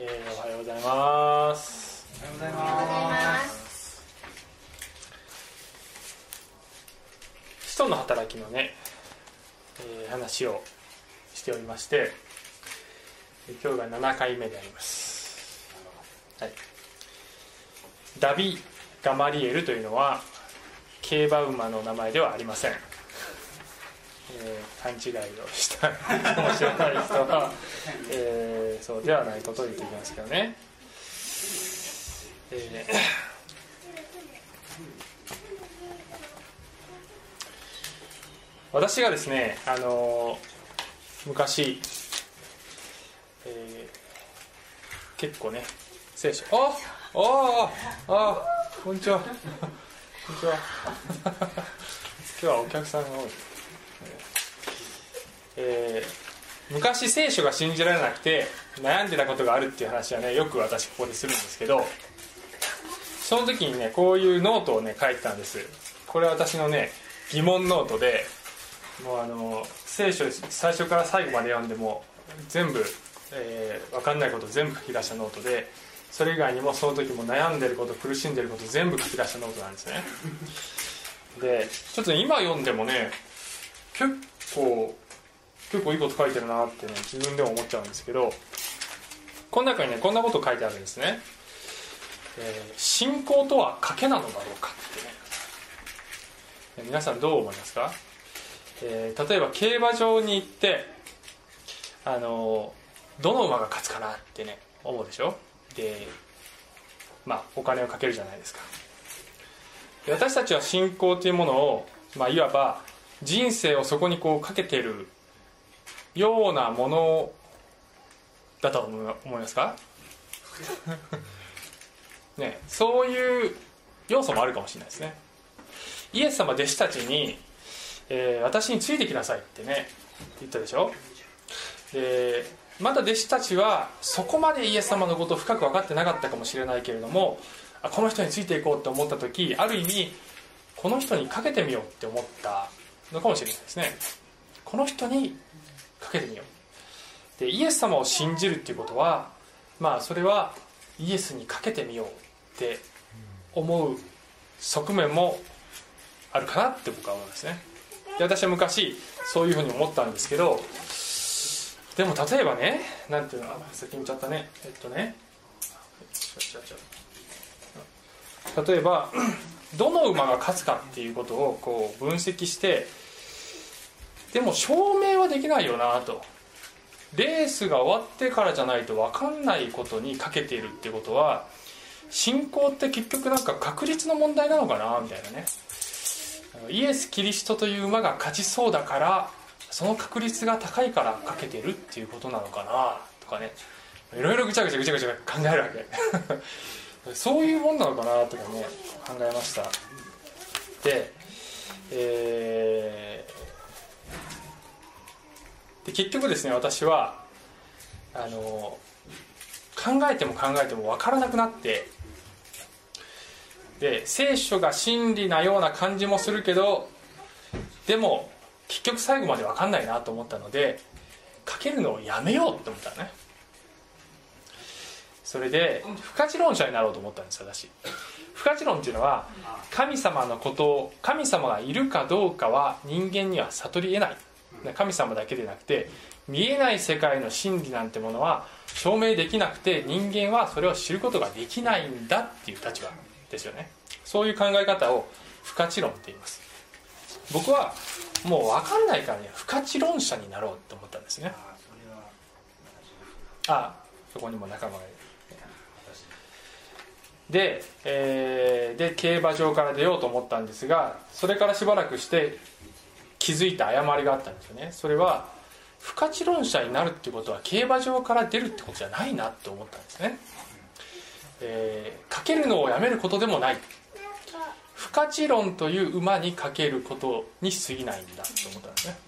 えーおはようございます。おはようございます。使徒の働きのね、えー話をしておりまして今日が7回目であります、はい、ダビ・ガマリエルというのは競馬馬の名前ではありません、えー勘違いをしたかもしれない人は、えーそうではないことを言っていきますけどね、えー私がですねあの昔、えー結構ね聖書ああああこんにちは。こんにちは。今日はお客さんが多いえー昔聖書が信じられなくて悩んでたことがあるっていう話はねよく私ここでするんですけどその時にねこういうノートをね書いてたんです。これは私のね疑問ノートでもうあの聖書最初から最後まで読んでも全部、えー分かんないこと全部書き出したノートでそれ以外にもその時も悩んでること苦しんでること全部書き出したノートなんですね。でちょっと今読んでもね結構結構いいこと書いてるなってね自分でも思っちゃうんですけどこの中にねこんなこと書いてあるんですね、えー信仰とは賭けなのだろうかってね。皆さんどう思いますか？えー例えば競馬場に行ってあのどの馬が勝つかなってね思うでしょ？でまあお金をかけるじゃないですか。私たちは信仰というものを、まあ、いわば人生をそこにこうかけてるようなものだと思いますか？ねそういう要素もあるかもしれないですね。イエス様弟子たちにえー私についてきなさいってね言ったでしょ？でまだ弟子たちはそこまでイエス様のことを深く分かってなかったかもしれないけれどもあこの人についていこうって思った時ある意味この人にかけてみようって思ったのかもしれないですね。この人にかけてみよう。でイエス様を信じるっていうことはまあそれはイエスにかけてみようって思う側面もあるかなって僕は思いますね。で私は昔そういうふうに思ったんですけどでも例えばねなんていうの先に言っちゃったね。えっとね。例えばどの馬が勝つかっていうことをこう分析してでも証明はできないよなと。レースが終わってからじゃないと分かんないことにかけているってことは信仰って結局なんか確率の問題なのかなみたいなね。イエス・キリストという馬が勝ちそうだからその確率が高いからかけてるっていうことなのかなとかね。いろいろぐちゃぐちゃぐちゃぐちゃ考えるわけ。そういうもんなのかなとかね考えました。で,、えーで結局ですね私はあの考えても考えても分からなくなってで聖書が真理なような感じもするけどでも結局最後まで分かんないなと思ったのでかけるのをやめようって思ったのね。それで不価値論者になろうと思ったんです私。不価値論っていうのは神様のことを神様がいるかどうかは人間には悟り得ない。神様だけでなくて見えない世界の真理なんてものは証明できなくて人間はそれを知ることができないんだっていう立場ですよね。そういう考え方を不価値論って言います。僕はもう分かんないからね不価値論者になろうと思ったんですね。あそこにも仲間がいる。で,、えーで競馬場から出ようと思ったんですがそれからしばらくして気づいた誤りがあったんですよね。それは不価値論者になるってことは競馬場から出るってことじゃないなって思ったんですね。えーかけるのをやめることでもない。不価値論という馬にかけることに過ぎないんだと思ったんですね。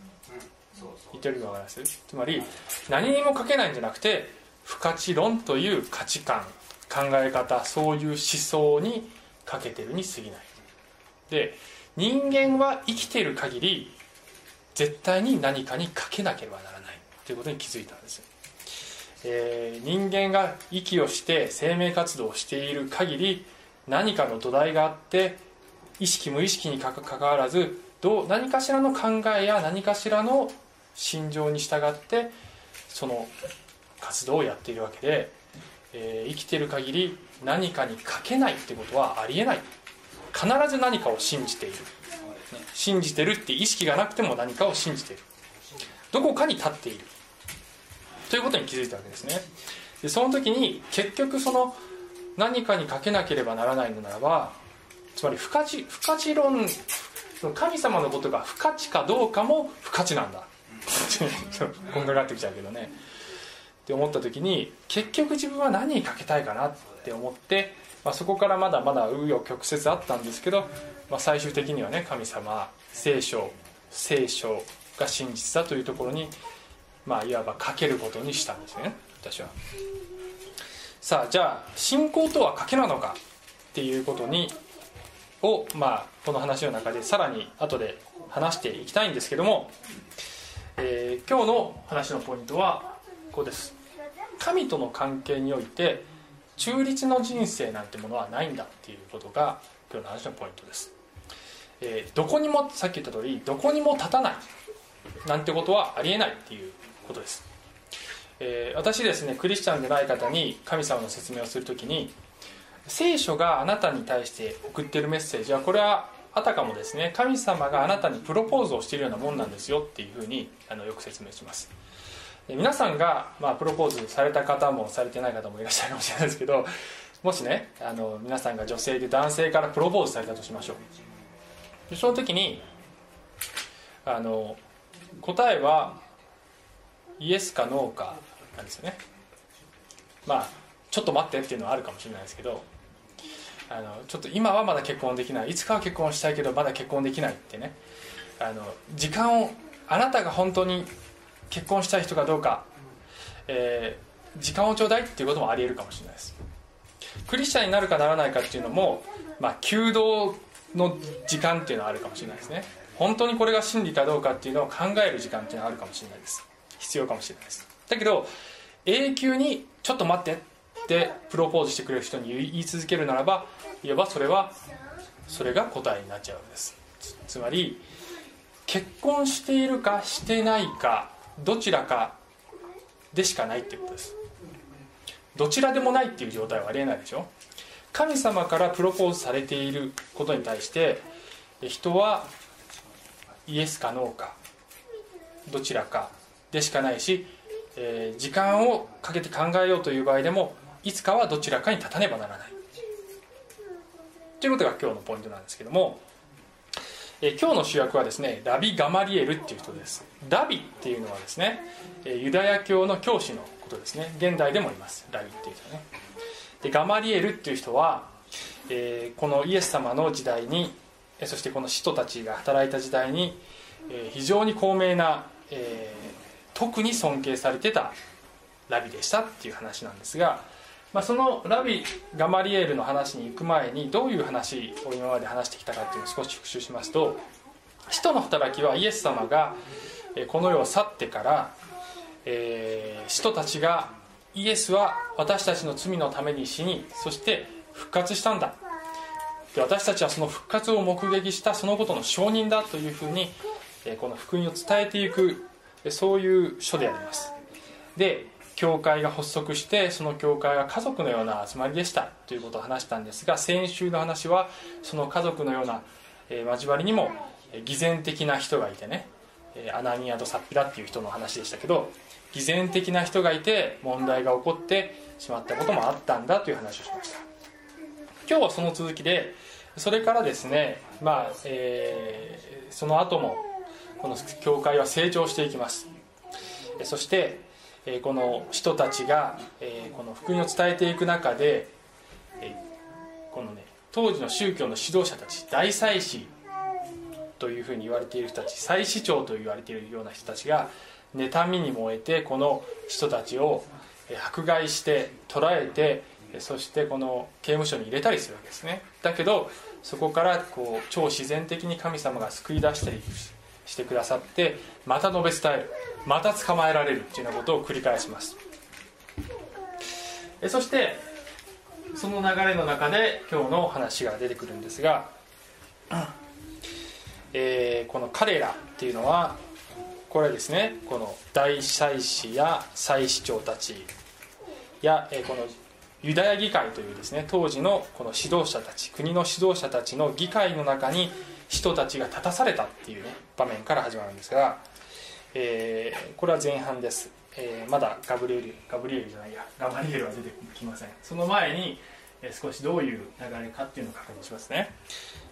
言ってる意味わかります？つまり何にもかけないんじゃなくて不価値論という価値観考え方そういう思想にかけてるに過ぎない。で人間は生きている限り絶対に何かにかけなければならないということに気づいたんです。えー、人間が息をして生命活動をしている限り何かの土台があって意識無意識にかかわらずどう何かしらの考えや何かしらの心情に従ってその活動をやっているわけで、えー、生きてる限り何かにかけないってことはありえない。必ず何かを信じている。信じてるって意識がなくても何かを信じている。どこかに立っている。ということに気づいたわけですね。でその時に結局その何かにかけなければならないのならばつまり不価値不価値論神様のことが不価値かどうかも不価値なんだ。こんがらってきちゃうけどね。って思った時に結局自分は何にかけたいかなって思って、まあ、そこからまだまだ紆余曲折あったんですけど、まあ、最終的にはね神様聖書聖書が真実だというところに、まあ、いわばかけることにしたんですね私は。さあじゃあ信仰とは賭けなのかっていうことにを、まあ、この話の中でさらに後で話していきたいんですけども、えー、今日の話のポイントはこうです。神との関係において中立の人生なんてものはないんだっていうことが今日の話のポイントです、えー、どこにもさっき言った通りどこにも立たないなんてことはありえないっていうことです、えー、私ですねクリスチャンでない方に神様の説明をするときに聖書があなたに対して送っているメッセージはこれはあたかもですね神様があなたにプロポーズをしているようなもんなんですよっていうふうにあのよく説明します。皆さんが、まあ、プロポーズされた方もされてない方もいらっしゃるかもしれないですけどもしねあの皆さんが女性で男性からプロポーズされたとしましょう。でその時にあの答えはイエスかノーかなんですよね。まあちょっと待ってっていうのはあるかもしれないですけどあのちょっと今はまだ結婚できない。いつかは結婚したいけどまだ結婚できないってね。あの時間をあなたが本当に結婚したい人かどうか、えー、時間をちょうだいっていうこともありえるかもしれないです。クリスチャンになるかならないかっていうのも、まあ、弓道の時間っていうのはあるかもしれないですね。本当にこれが真理かどうかっていうのを考える時間っていうのはあるかもしれないです。必要かもしれないです。だけど永久に「ちょっと待って」ってプロポーズしてくれる人に言い続けるならばいわばそれはそれが答えになっちゃうわけです。つまり結婚しているかしてないかどちらかでしかないっていうことです。どちらでもないっていう状態はありえないでしょ。神様からプロポーズされていることに対して人はイエスかノーかどちらかでしかないし、えー、時間をかけて考えようという場合でもいつかはどちらかに立たねばならない。ということが今日のポイントなんですけどもえ今日の主役はですねラビ・ガマリエルっていう人です。ラビっていうのはですねユダヤ教の教師のことですね。現代でもいます。ラビっていう人ね。でガマリエルっていう人は、えー、このイエス様の時代にそしてこの使徒たちが働いた時代に、えー、非常に高名な、えー、特に尊敬されてたラビでしたっていう話なんですがまあ、そのラビ・ガマリエルの話に行く前にどういう話を今まで話してきたかっていうのを少し復習しますと使徒の働きはイエス様がこの世を去ってから、えー、使徒たちがイエスは私たちの罪のために死にそして復活したんだ。で私たちはその復活を目撃したそのことの証人だというふうにこの福音を伝えていくそういう書であります。で教会が発足してその教会は家族のような集まりでしたということを話したんですが先週の話はその家族のような、交わりにも偽善的な人がいてねアナニアとサッピラっていう人の話でしたけど偽善的な人がいて問題が起こってしまったこともあったんだという話をしました。今日はその続きでそれからですねまあ、えー、その後もこの教会は成長していきます。そしてこの人たちが、この福音を伝えていく中で、このね当時の宗教の指導者たち大祭司というふうに言われている人たち祭司長と言われているような人たちが妬みに燃えてこの人たちを迫害して捕らえてそしてこの刑務所に入れたりするわけですね。だけどそこからこう超自然的に神様が救い出したりしてくださってまた述べ伝える。また捕まえられるっていうようなことを繰り返します。そしてその流れの中で今日の話が出てくるんですが、えー、この彼らっていうのはこれですね。この大祭司や祭司長たちや、え、このユダヤ議会というですね当時のこの指導者たち国の指導者たちの議会の中に人たちが立たされたっていうね場面から始まるんですが、えー、これは前半です、えー、まだガブリエルガブリエルじゃないやガバリエルは出てきません。その前に、え、少しどういう流れかっていうのを確認しますね、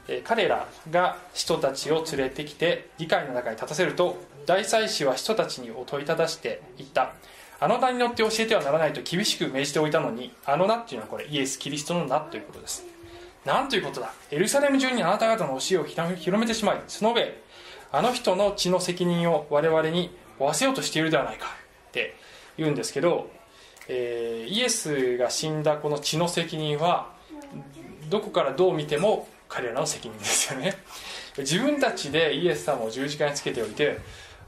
え彼らが人たちを連れてきて議会の中に立たせると大祭司は人たちに問いただしていった。あの名によって教えてはならないと厳しく命じておいたのにあの名っていうのはこれイエス・キリストの名ということです。なんということだ。エルサレム中にあなた方の教えを広めてしまいその上あの人の血の責任を我々に負わせようとしているではないか。って言うんですけど、えー、イエスが死んだこの血の責任はどこからどう見ても彼らの責任ですよね。自分たちでイエス様を十字架につけておいて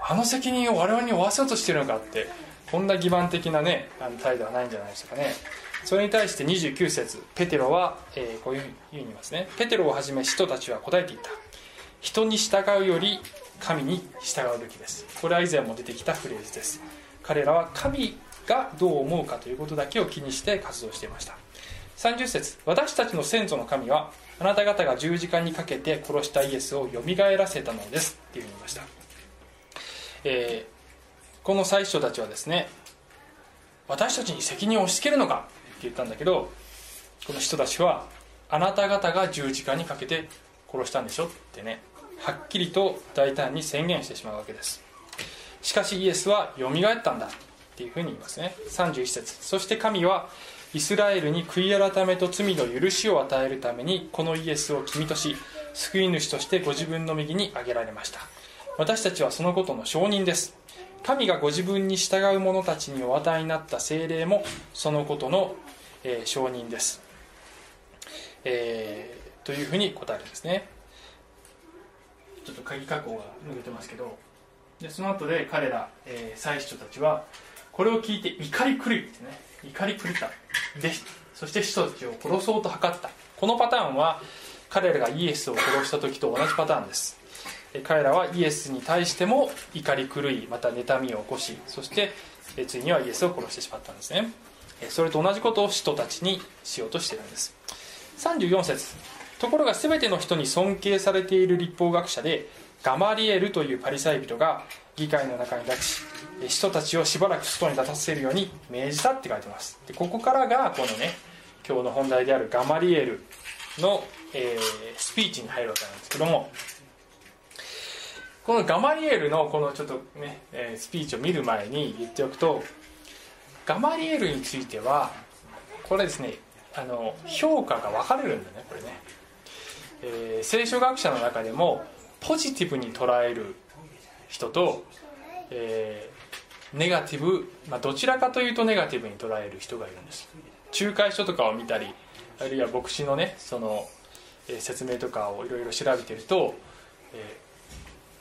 あの責任を我々に負わせようとしてるのかってこんな欺瞞的なねあの態度はないんじゃないでしょうかね。それに対して29節ペテロは、えー、こういうふうに言いますね。ペテロをはじめ使徒たちは答えていた。人に従うより神に従うべきです。これは以前も出てきたフレーズです。彼らは神がどう思うかということだけを気にして活動していました。30節私たちの先祖の神はあなた方が十字架にかけて殺したイエスをよみがえらせたのですっていうふうに言いました、えーこの最初たちはですね私たちに責任を押し付けるのかって言ったんだけどこの人たちはあなた方が十字架にかけて殺したんでしょってねはっきりと大胆に宣言してしまうわけです。しかしイエスはよみがえったんだっていうふうに言いますね。31節。そして神はイスラエルに悔い改めと罪の許しを与えるためにこのイエスを君とし救い主としてご自分の右に挙げられました。私たちはそのことの証人です。神がご自分に従う者たちにお与えになった精霊もそのことの、えー、証人です、えー、というふうに答えるんですね。ちょっと鍵加工が抜けてますけどでその後で彼ら、えー、祭司長たちはこれを聞いて怒り狂いってね怒り狂った。でそして人たちを殺そうと図った。このパターンは彼らがイエスを殺した時と同じパターンです。彼らはイエスに対しても怒り狂いまた妬みを起こしそしてついにはイエスを殺してしまったんですね。それと同じことを人たちにしようとしているんです。34節。ところが全ての人に尊敬されている立法学者でガマリエルというパリサイ人が議会の中に立ち人たちをしばらく外に立たせるように命じたって書いてます。でここからがこのね今日の本題であるガマリエルの、えー、スピーチに入るわけなんですけどもこのガマリエルのこのちょっとね、えスピーチを見る前に言っておくとガマリエルについてはこれですねあの評価が分かれるんだねこれね、えー、聖書学者の中でもポジティブに捉える人と、えー、ネガティブ、まあ、どちらかというとネガティブに捉える人がいるんです。仲介書とかを見たりあるいは牧師のねその、えー、説明とかをいろいろ調べてると、え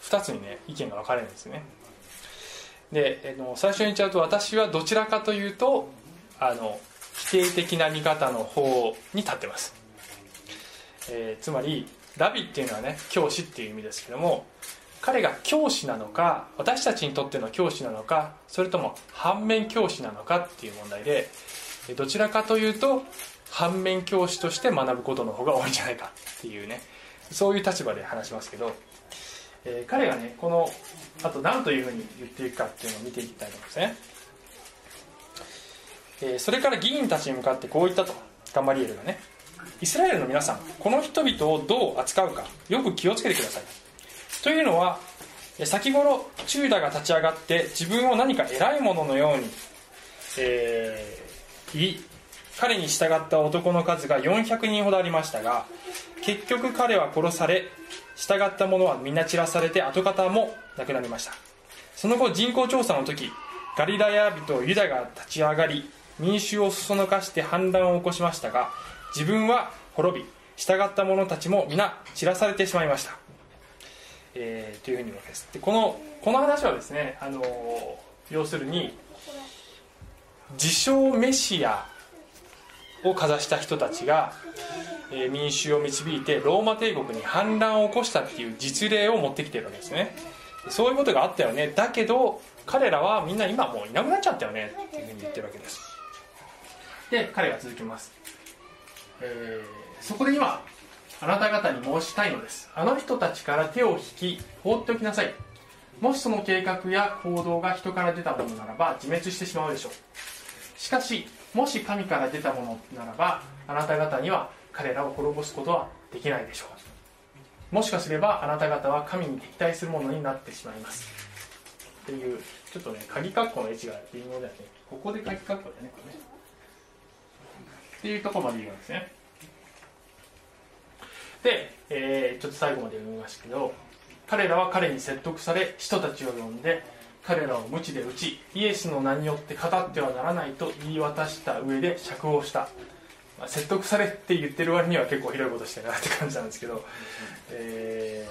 2つにね意見が分かれるんですね。で、えの最初に言っちゃうと私はどちらかというとあの否定的な見方の方に立ってます、えー、つまりラビっていうのはね教師っていう意味ですけども彼が教師なのか私たちにとっての教師なのかそれとも反面教師なのかっていう問題でどちらかというと反面教師として学ぶことの方が多いんじゃないかっていうねそういう立場で話しますけどえー、彼がねこのあと何というふうに言っていくかっていうのを見ていきたいと思いますね、えー、それから議員たちに向かってこう言ったとガマリエルがね。イスラエルの皆さんこの人々をどう扱うかよく気をつけてください。というのは先頃チューダが立ち上がって自分を何か偉いもののように、えー、彼に従った男の数が400人ほどありましたが結局彼は殺され従った者は皆散らされて跡形もなくなりました。その後人口調査の時ガリラヤ人ユダが立ち上がり民衆をそそのかして反乱を起こしましたが自分は滅び従った者たちも皆散らされてしまいました、えー、というふうに言うわけです。でこのこの話はですね、あの要するに自称メシアをかざした人たちが、えー民衆を導いてローマ帝国に反乱を起こしたっていう実例を持ってきてるわけですね。そういうことがあったよね。だけど彼らはみんな今もういなくなっちゃったよね。っていうふうに言ってるわけです。で彼が続きます、えーそこで今あなた方に申したいのです。あの人たちから手を引き放っておきなさい。もしその計画や行動が人から出たものならば自滅してしまうでしょう。しかしもし神から出たものならばあなた方には彼らを滅ぼすことはできないでしょう。もしかすればあなた方は神に敵対するものになってしまいます。っていうちょっとね鍵括弧の位置が微妙だよね。ここで鍵括弧だよねこれね。っていうとこまで言うんですね。で、えーちょっと最後まで読みましたけど彼らは彼に説得され人たちを呼んで彼らを鞭で打ちイエスの名によって語ってはならないと言い渡した上で釈放した、まあ、説得されって言ってる割には結構ひどいことしてるなって感じなんですけど、え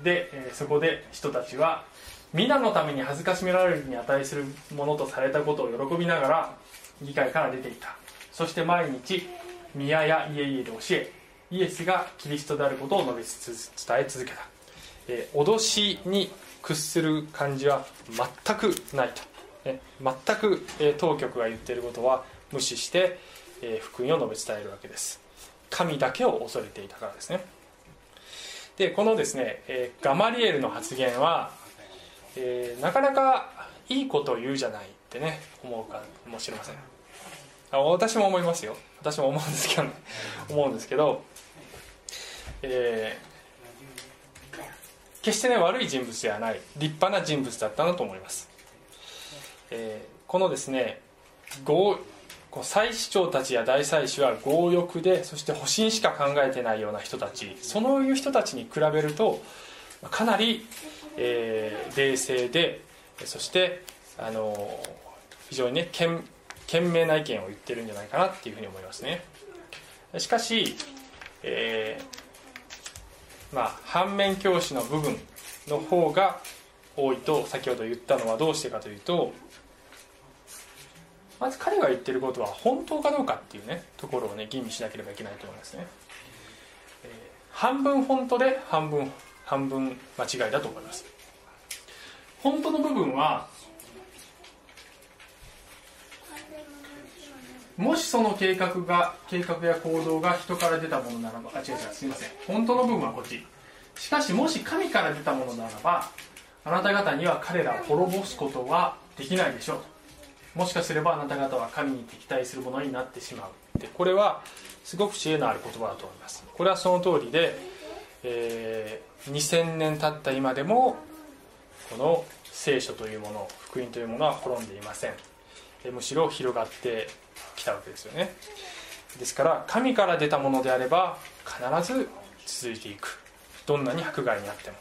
ーで、えーそこで人たちは皆のために恥ずかしめられるに値するものとされたことを喜びながら議会から出ていた。そして毎日宮や家々で教えイエスがキリストであることを述べ伝え続けた、えー脅しに屈する感じは全くないと、ね全く、え当局が言っていることは無視して、え福音を述べ伝えるわけです。神だけを恐れていたからですね。でこのですね、えガマリエルの発言は、えなかなかいいことを言うじゃないってね思うかもしれません。あ私も思いますよ。私も思うんですけどね。思うんですけど、えー決してね悪い人物ではない立派な人物だったなと思います、えーこのですね強祭司長たちや大祭司は強欲でそして保身しか考えてないような人たち。そのいう人たちに比べるとかなり、えー冷静でそしてあの非常にね賢賢明な意見を言ってるんじゃないかなっていうふうに思いますね。しかし、えーまあ、反面教師の部分の方が多いと先ほど言ったのはどうしてかというとまず彼が言ってることは本当かどうかっていうねところをね吟味しなければいけないと思いますね、えー半分本当で半分半分間違いだと思います。本当の部分はもしその計画が計画や行動が人から出たものならばあ違う違うすいません。本当の部分はこっち。しかしもし神から出たものならばあなた方には彼らを滅ぼすことはできないでしょうもしかすればあなた方は神に敵対するものになってしまう。でこれはすごく知恵のある言葉だと思います。これはその通りで、えー2000年経った今でもこの聖書というもの福音というものは滅んでいません。むしろ広がってきたわけですよね。ですから神から出たものであれば必ず続いていく。どんなに迫害にあっても。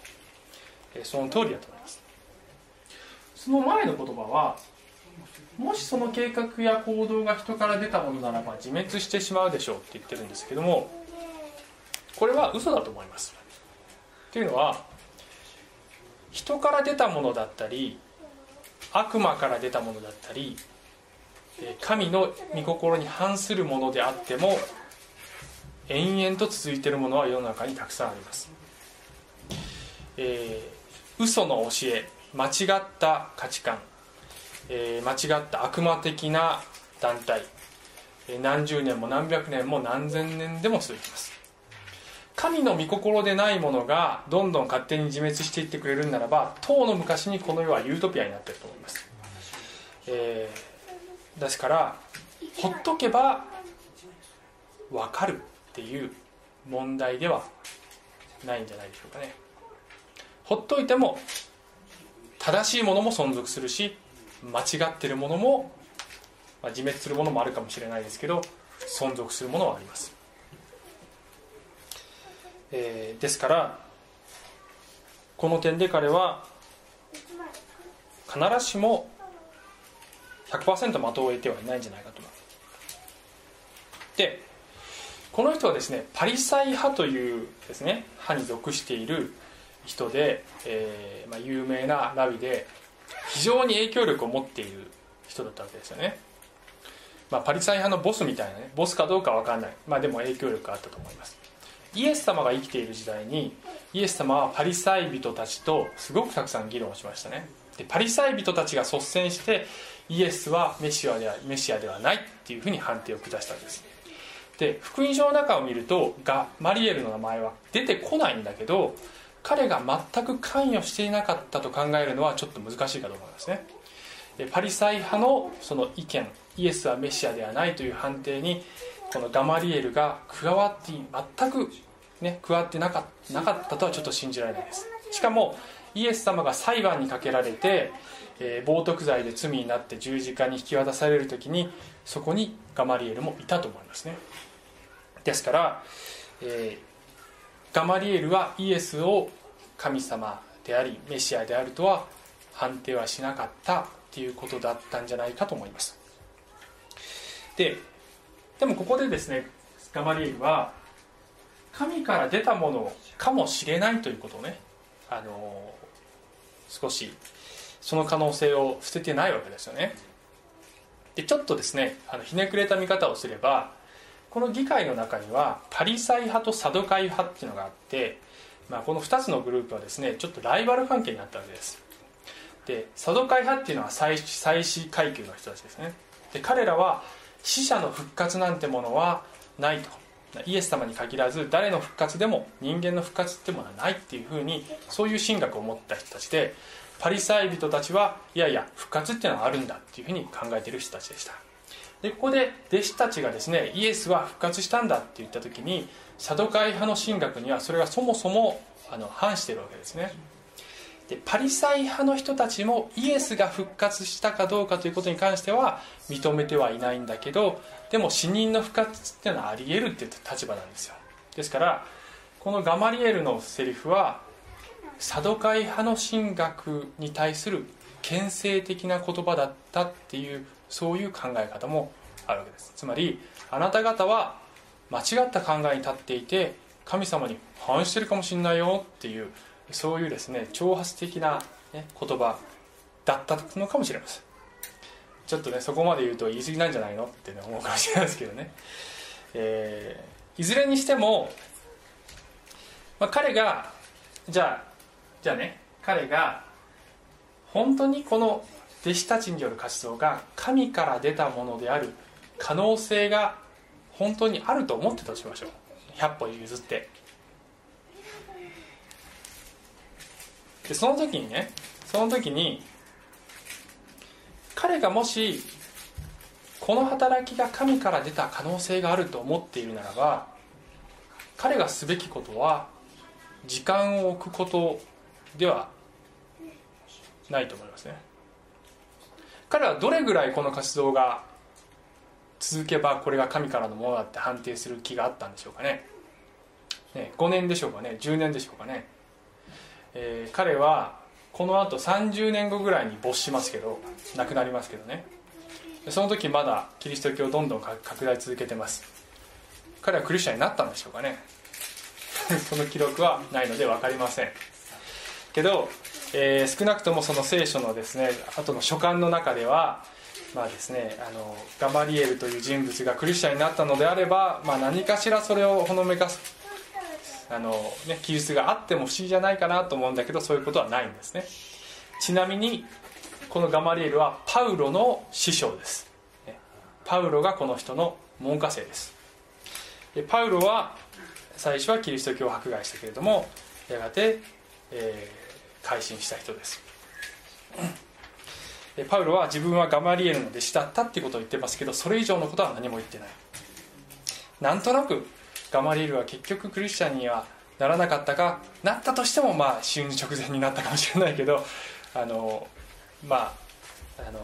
えその通りだと思います。その前の言葉はもしその計画や行動が人から出たものならば自滅してしまうでしょうって言ってるんですけどもこれは嘘だと思います。っていうのは人から出たものだったり悪魔から出たものだったり神の御心に反するものであっても延々と続いているものは世の中にたくさんあります、えー嘘の教え間違った価値観、えー間違った悪魔的な団体。え何十年も何百年も何千年でも続きます。神の御心でないものがどんどん勝手に自滅していってくれるんならば当の昔にこの世はユートピアになってると思います、えーですからほっとけば分かるっていう問題ではないんじゃないでしょうかね。ほっといても正しいものも存続するし間違ってるものも、まあ、自滅するものもあるかもしれないですけど存続するものはあります。えーですからこの点で彼は必ずしも100%的を得てはいないんじゃないかと。思うでこの人はですねパリサイ派というですね派に属している人で、えーまあ、有名なラビで非常に影響力を持っている人だったわけですよね。まあ、パリサイ派のボスみたいなねボスかどうか分かんない、まあ、でも影響力があったと思います。イエス様が生きている時代にイエス様はパリサイ人たちとすごくたくさん議論をしましたね。でパリサイ人たちが率先してイエスはメシアではメシアではないっていうふうに判定を下したんです。で福音書の中を見るとガマリエルの名前は出てこないんだけど彼が全く関与していなかったと考えるのはちょっと難しいかと思いますね。パリサイ派のその意見イエスはメシアではないという判定にこのガマリエルが加わって全く、ね、加わってなかなかったとはちょっと信じられないです。しかもイエス様が裁判にかけられて、えー、冒涜罪で罪になって十字架に引き渡される時にそこにガマリエルもいたと思いますね。ですから、えー、ガマリエルはイエスを神様でありメシアであるとは判定はしなかったっていうことだったんじゃないかと思います。ででもここでですねガマリエルは神から出たものかもしれないということをねあの少しその可能性を捨ててないわけですよね。でちょっとですねあのひねくれた見方をすればこの議会の中にはパリサイ派とサドカイ派っていうのがあって、まあ、この2つのグループはですねちょっとライバル関係になったわけです。でサドカイ派っていうのは祭祀階級の人たちですね。で彼らは死者の復活なんてものはないと。イエス様に限らず誰の復活でも人間の復活ってものはないっていうふうにそういう神学を持った人たちでパリサイ人たちはいやいや復活っていうのはあるんだっていうふうに考えている人たちでした。でここで弟子たちがですねイエスは復活したんだって言った時にサドカイ派の神学にはそれがそもそもあの反しているわけですね。でパリサイ派の人たちもイエスが復活したかどうかということに関しては認めてはいないんだけどでも死人の復活っていうのはありえるっていう立場なんですよ。ですからこのガマリエルのセリフはサドカイ派の神学に対する牽制的な言葉だったっていうそういう考え方もあるわけです。つまりあなた方は間違った考えに立っていて神様に反してるかもしれないよっていうそういうですね挑発的な、ね、言葉だったのかもしれません。ちょっとねそこまで言うと言い過ぎなんじゃないのって思うかもしれないですけどね、えー、いずれにしても、まあ、彼がじゃあじゃあね彼が本当にこの弟子たちによる活動が神から出たものである可能性が本当にあると思ってたとしましょう。100歩譲って。でその時にねその時に彼がもしこの働きが神から出た可能性があると思っているならば彼がすべきことは時間を置くことではないと思いますね。彼はどれぐらいこの活動が続けばこれが神からのものだって判定する気があったんでしょうかね。ね5年でしょうかね。10年でしょうかね。えー、彼はこのあと30年後ぐらいに没しますけど亡くなりますけどね。その時まだキリスト教をどんどん拡大続けてます。彼はクリスチャンになったんでしょうかね。その記録はないので分かりません。けど、えー、少なくともその聖書のですね後の書簡の中ではまあですね、あのガマリエルという人物がクリスチャンになったのであれば、まあ、何かしらそれをほのめかすあの、ね、記述があっても不思議じゃないかなと思うんだけどそういうことはないんですね。ちなみにこのガマリエルはパウロの師匠です。パウロがこの人の門下生です。でパウロは最初はキリスト教を迫害したけれどもやがて、えー、改心した人です。パウロは自分はガマリエルの弟子だったっていうことを言ってますけどそれ以上のことは何も言ってない。なんとなくガマリエルは結局クリスチャンにはならなかったかなったとしてもまあ死ぬ直前になったかもしれないけどあのまああの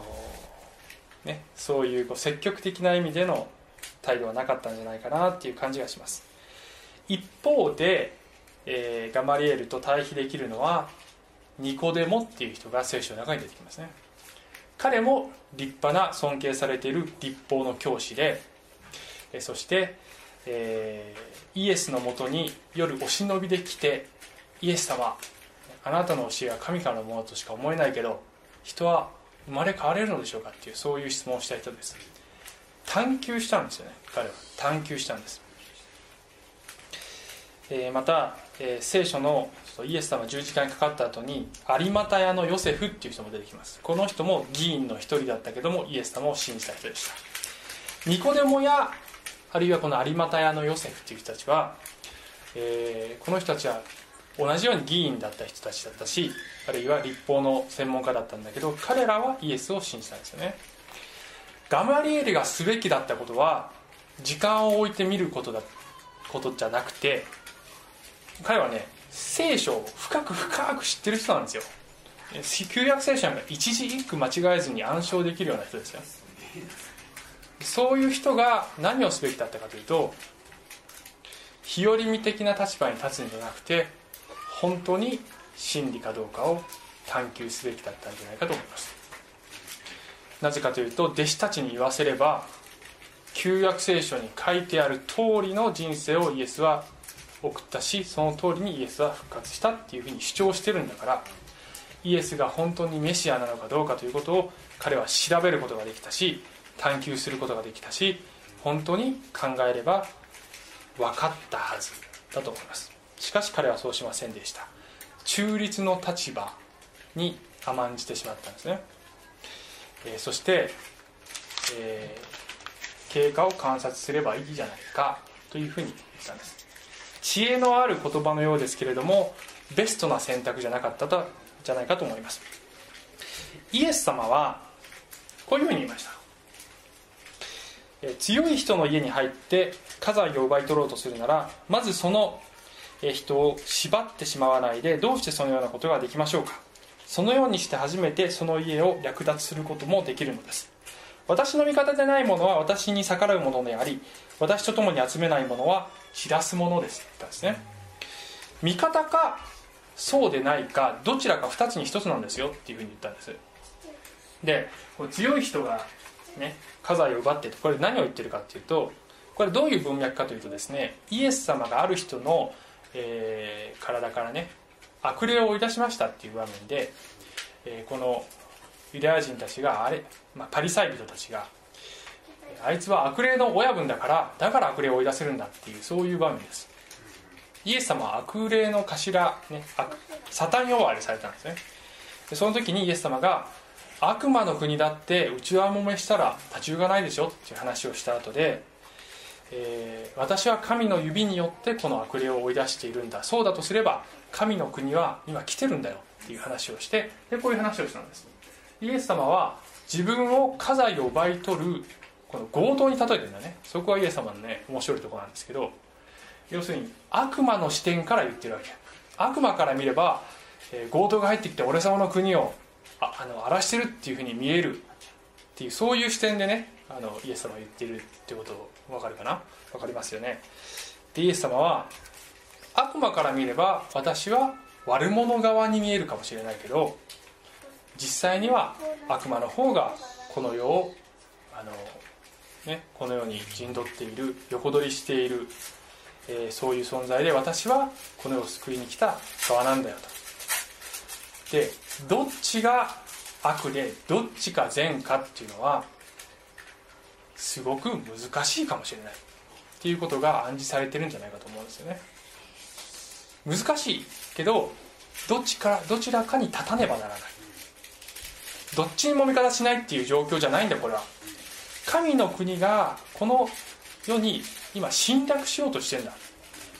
ねそういうこう積極的な意味での態度はなかったんじゃないかなっていう感じがします。一方で、えー、ガマリエルと対比できるのはニコデモっていう人が聖書の中に出てきますね。彼も立派な尊敬されている立法の教師でそしてえー、イエスのもとに夜お忍びで来てイエス様あなたの教えは神からのものとしか思えないけど人は生まれ変われるのでしょうかっていうそういう質問をした人です。探求したんですよね彼は。探求したんです、えー、また、えー、聖書のイエス様十字架にかかった後に有股屋のヨセフっていう人も出てきます。この人も議員の一人だったけどもイエス様を信じた人でした。ニコデモやあるいはこの有股屋のヨセフっていう人たちは、えー、この人たちは同じように議員だった人たちだったしあるいは立法の専門家だったんだけど彼らはイエスを信じたんですよね。ガマリエルがすべきだったことは時間を置いて見ることだことじゃなくて彼はね聖書を深く深く知ってる人なんですよ。旧約聖書なんか一字一句間違えずに暗唱できるような人ですよ。そういう人が何をすべきだったかというと日和見的な立場に立つんじゃなくて本当に真理かどうかを探求すべきだったんじゃないかと思います。なぜかというと弟子たちに言わせれば旧約聖書に書いてある通りの人生をイエスは送ったしその通りにイエスは復活したっていうふうに主張してるんだからイエスが本当にメシアなのかどうかということを彼は調べることができたし探求することができたし本当に考えれば分かったはずだと思います。しかし彼はそうしませんでした。中立の立場に甘んじてしまったんですね、えー、そして、えー、経過を観察すればいいじゃないかというふうに言ったんです。知恵のある言葉のようですけれどもベストな選択じゃなかったとじゃないかと思います。イエス様はこういうふうに言いました。強い人の家に入って家財を奪い取ろうとするならまずその人を縛ってしまわないでどうしてそのようなことができましょうか。そのようにして初めてその家を略奪することもできるのです。私の味方でないものは私に逆らうものであり私と共に集めないものは散らすものです。って言ったんですね味方かそうでないかどちらか2つに1つなんですよっていうふうに言ったんです。で強い人がね家財を奪ってこれ何を言ってるかっていうとこれどういう文脈かというとですねイエス様がある人の、えー、体からね悪霊を追い出しましたっていう場面で、えー、このユダヤ人たちがあれ、まあ、パリサイ人たちがあいつは悪霊の親分だからだから悪霊を追い出せるんだっていうそういう場面です。イエス様は悪霊の頭、ね、サタン呼ばわりされたんですね。でその時にイエス様が悪魔の国だって内輪もめしたら立ち行かないでしょっていう話をした後で、えー、私は神の指によってこの悪霊を追い出しているんだ。そうだとすれば神の国は今来てるんだよっていう話をしてでこういう話をしたんです。イエス様は自分を家財を奪い取るこの強盗に例えてるんだね。そこはイエス様のね面白いとこなんですけど要するに悪魔の視点から言ってるわけ。悪魔から見れば、えー、強盗が入ってきて俺様の国をああの荒らしてるっていうふうに見える。っていうそういう視点でねあのイエス様が言ってるってこと分かるかな？分かりますよね。でイエス様は悪魔から見れば私は悪者側に見えるかもしれないけど実際には悪魔の方がこの世をあの、ね、この世に陣取っている横取りしている、えー、そういう存在で私はこの世を救いに来た側なんだよと。でどっちが悪でどっちか善かっていうのはすごく難しいかもしれない。っていうことが暗示されてるんじゃないかと思うんですよね。難しいけどどっちかどちらかに立たねばならない。どっちにも味方しないっていう状況じゃないんだこれは。神の国がこの世に今侵略しようとしてんだ。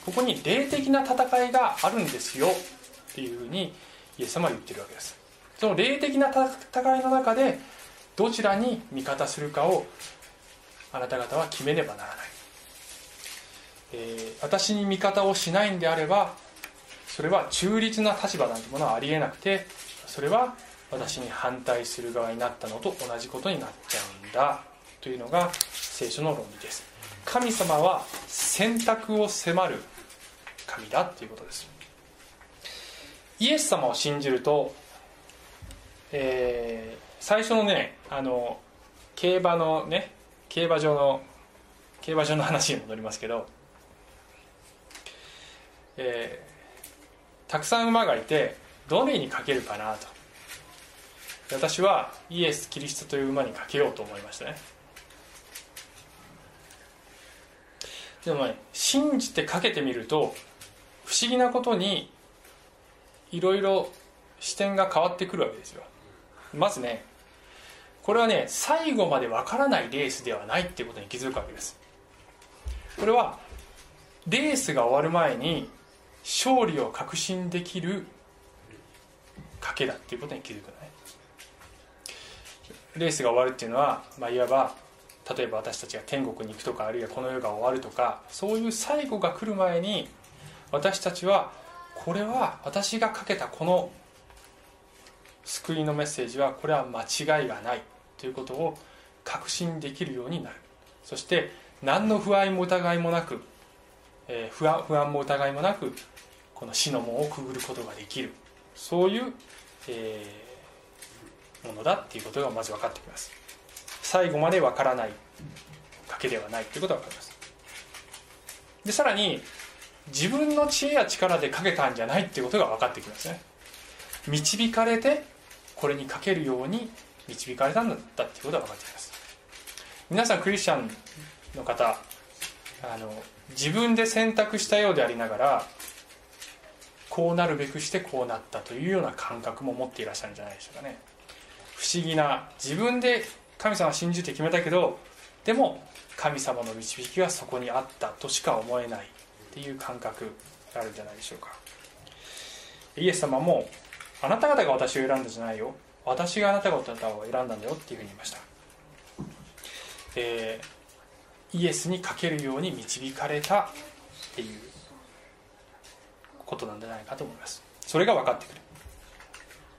ここに霊的な戦いがあるんですよっていうふうにイエス様は言ってるわけです。その霊的な戦いの中でどちらに味方するかをあなた方は決めねばならない、えー、私に味方をしないんであればそれは中立な立場なんてものはありえなくてそれは私に反対する側になったのと同じことになっちゃうんだというのが聖書の論理です。神様は選択を迫る神だということです。イエス様を信じると、えー、最初のねあの競馬のね競馬場の競馬場の話に戻りますけど、えー、たくさん馬がいてどれにかけるかなと。私はイエス・キリストという馬にかけようと思いましたね。でもね信じてかけてみると不思議なことにいろいろ視点が変わってくるわけですよ。まずねこれはね最後までわからないレースではないっていうことに気づくわけです。これはレースが終わる前に勝利を確信できる賭けだっていうことに気づくレースが終わるっていうのは、まあ、いわば例えば私たちが天国に行くとかあるいはこの世が終わるとかそういう最後が来る前に私たちはこれは私がかけたこの救いのメッセージはこれは間違いがないということを確信できるようになる。そして何の不安も疑いもなく、えー、不安不安も疑いもなくこの死の門をくぐることができる。そういう、えー、ものだっていうことがまず分かってきます。最後まで分からない賭けではないということが分かります。でさらに自分の知恵や力でかけたんじゃないっていうことが分かってきますね。導かれてこれにかけるように導かれたんだっていうことが分かってきます。皆さんクリスチャンの方あの自分で選択したようでありながらこうなるべくしてこうなったというような感覚も持っていらっしゃるんじゃないでしょうかね。不思議な自分で神様信じて決めたけどでも神様の導きはそこにあったとしか思えないっていう感覚があるんじゃないでしょうか。イエス様もあなた方が私を選んだじゃないよ。私があなた方を選んだんだよっていうふうに言いました、えー、イエスにかけるように導かれたっていうことなんじゃないかと思います。それが分かってくる。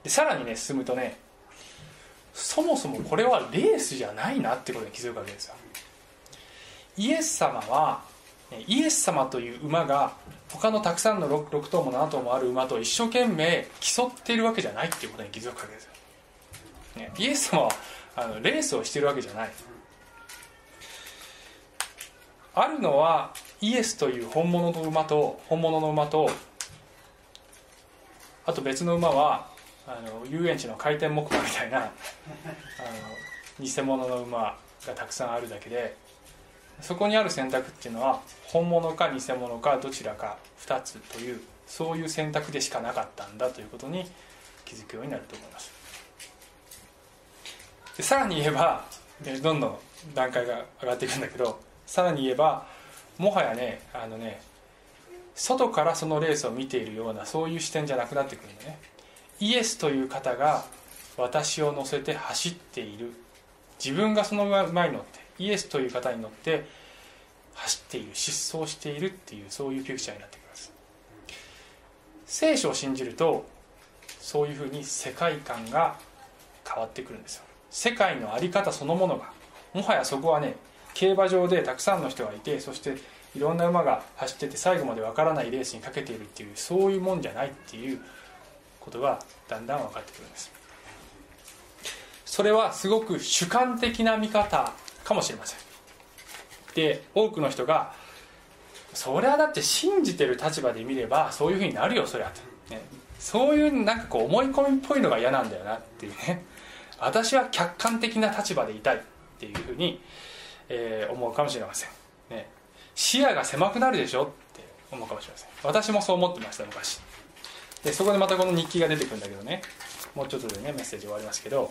でさらにね進むとねそもそもこれはレースじゃないなってことに気づくわけですよ。イエス様はイエス様という馬が他のたくさんの 6, 6頭も7頭もある馬と一生懸命競っているわけじゃないっていうことに気づくわけですよ、ね、イエス様はあのレースをしているわけじゃない。あるのはイエスという本物の馬と本物の馬とあと別の馬はあの遊園地の回転木馬みたいなあの偽物の馬がたくさんあるだけでそこにある選択っていうのは本物か偽物かどちらか2つというそういう選択でしかなかったんだということに気づくようになると思います。でさらに言えばどんどん段階が上がっていくんだけどさらに言えばもはやねあのね外からそのレースを見ているようなそういう視点じゃなくなってくるんだね。イエスという方が私を乗せて走っている。自分がその前に乗ってイエスという方に乗って走っている失踪しているっていうそういうピクチャーになってきます。聖書を信じるとそういうふうに世界観が変わってくるんですよ。世界の在り方そのものがもはやそこはね競馬場でたくさんの人がいてそしていろんな馬が走ってて最後までわからないレースにかけているっていうそういうもんじゃないっていうことがだんだん分かってくるんです。それはすごく主観的な見方かもしれません。で多くの人がそれはだって信じてる立場で見ればそういうふうになるよそりゃと、ね、そういうなんかこう思い込みっぽいのが嫌なんだよなっていうね。私は客観的な立場でいたいっていうふうに、えー、思うかもしれません、ね、視野が狭くなるでしょって思うかもしれません。私もそう思ってました昔。でそこでまたこの日記が出てくるんだけどね。もうちょっとでねメッセージ終わりますけど。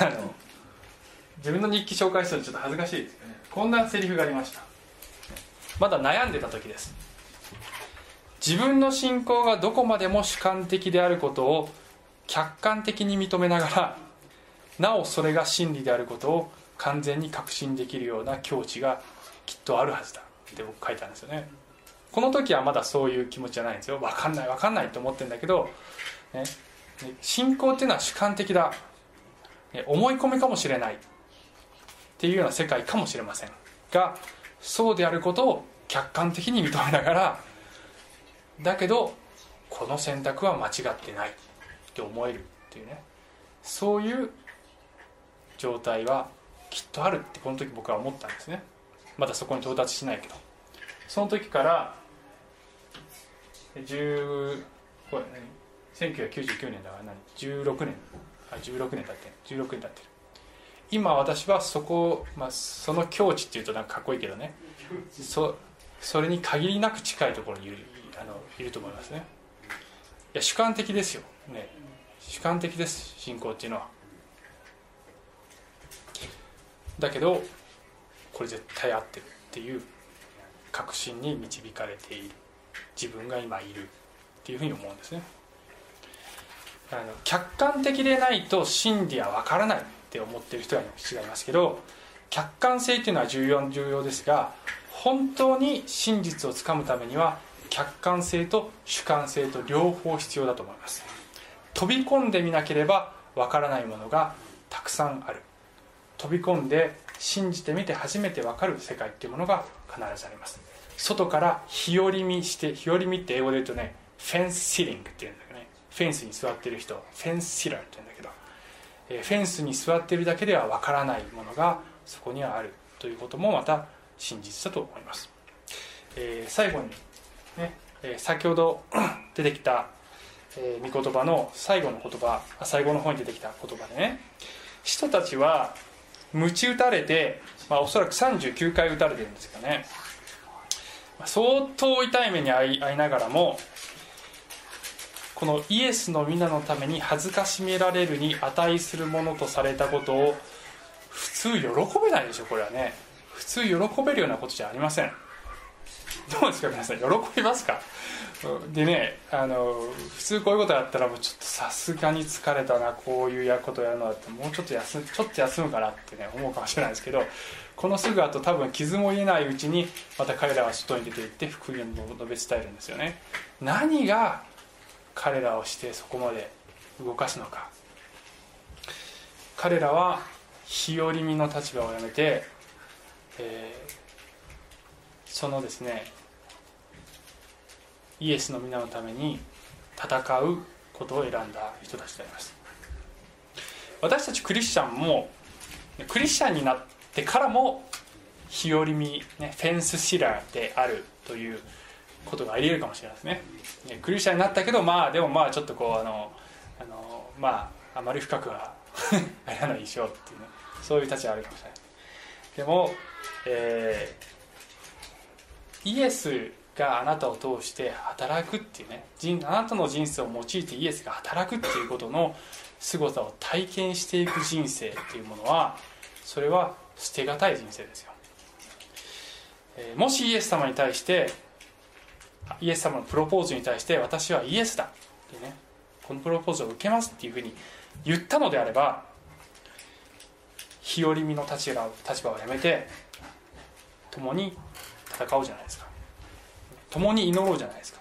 あの自分の日記紹介するとちょっと恥ずかしいですよね。こんなセリフがありました。まだ悩んでた時です。自分の信仰がどこまでも主観的であることを客観的に認めながらなおそれが真理であることを完全に確信できるような境地がきっとあるはずだ。って僕書いたんですよね。この時はまだそういう気持ちじゃないんですよ。分かんない分かんないと思ってるんだけど、ね、信仰っていうのは主観的だ。思い込みかもしれないっていうような世界かもしれません。がそうであることを客観的に認めながらだけどこの選択は間違ってないって思えるっていうね。そういう状態はきっとあるってこの時僕は思ったんですね。まだそこに到達しないけど。その時から10これ1999年だから何？16年。あ16年経って16年経ってる。今私はそこ、まあ、その境地っていうとなんかかっこいいけどね。そそれに限りなく近いところにいるあのいると思いますね。いや主観的ですよ、ね、主観的です信仰っていうのは。だけどこれ絶対合ってるっていう確信に導かれている。自分が今いるっていうふうに思うんですね。あの客観的でないと真理は分からないって思ってる人は違いますけど客観性っていうのは重要重要ですが本当に真実をつかむためには客観性と主観性と両方必要だと思います。飛び込んでみなければ分からないものがたくさんある。飛び込んで信じてみて初めて分かる世界っていうものが必ずあります。外から日和見して日和見って英語で言うとねフェンスシリングっていうんだけどね。フェンスに座ってる人フェンスシラーって言うんだけど、えー、フェンスに座ってるだけでは分からないものがそこにはあるということもまた真実だと思います、えー、最後にね、えー、先ほど 出てきた、えー、御言葉の最後の言葉最後の方に出てきた言葉でね。人たちは鞭打たれて、まあ、おそらく39回打たれてるんですけどね。相当痛い目に遭いながらもこのイエスの皆のために恥ずかしめられるに値するものとされたことを普通喜べないでしょこれはね。普通喜べるようなことじゃありません。どうですか皆さん喜びますか？でねあの普通こういうことやったらもうちょっとさすがに疲れたなこういうやことやるのだってもうちょっと休ちょっと休むかなってね思うかもしれないですけどこのすぐ後多分傷も癒えないうちにまた彼らは外に出て行って福音を述べ伝えるんですよね。何が彼らをしてそこまで動かすのか。彼らは日和見の立場をやめて、えー、そのですねイエスの皆のために戦うことを選んだ人たちであります。私たちクリスチャンもクリスチャンになってからも日和見、ね、フェンスシラーであるということがありえるかもしれないですね。クリスチャンになったけどまあでもまあちょっとこうあのあのまああまり深くは やらないでしょうっていうね。そういう立場あるかもしれない。でも、えー、イエスがあなたを通して働くっていうねあなたの人生を用いてイエスが働くっていうことの凄さを体験していく人生っていうものはそれは捨てがたい人生ですよ、えー、もしイエス様に対してイエス様のプロポーズに対して私はイエスだってねこのプロポーズを受けますっていうふうに言ったのであれば日和見の立場立場をやめて共に戦おうじゃないですか。共に祈ろうじゃないですか。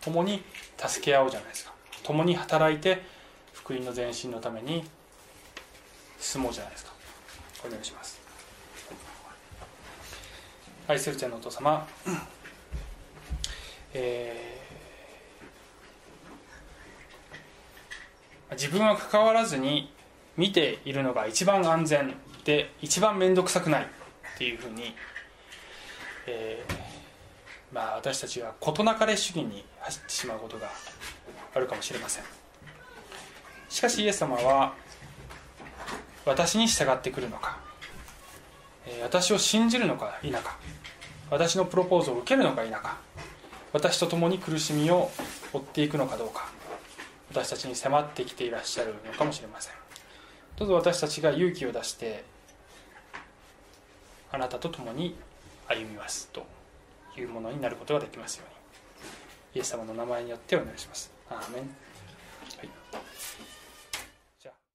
共に助け合おうじゃないですか。共に働いて福音の前進のために進もうじゃないですか。お願いします。愛する天のお父様、えー、自分は関わらずに見ているのが一番安全で一番面倒くさくないっていうふうに、えーまあ、私たちは事なかれ主義に走ってしまうことがあるかもしれません。しかしイエス様は私に従ってくるのか私を信じるのか否か私のプロポーズを受けるのか否か私と共に苦しみを負っていくのかどうか私たちに迫ってきていらっしゃるのかもしれません。どうぞ私たちが勇気を出してあなたと共に歩みますというものになることができますように。イエス様の名前によってお願いします。アーメン、はい。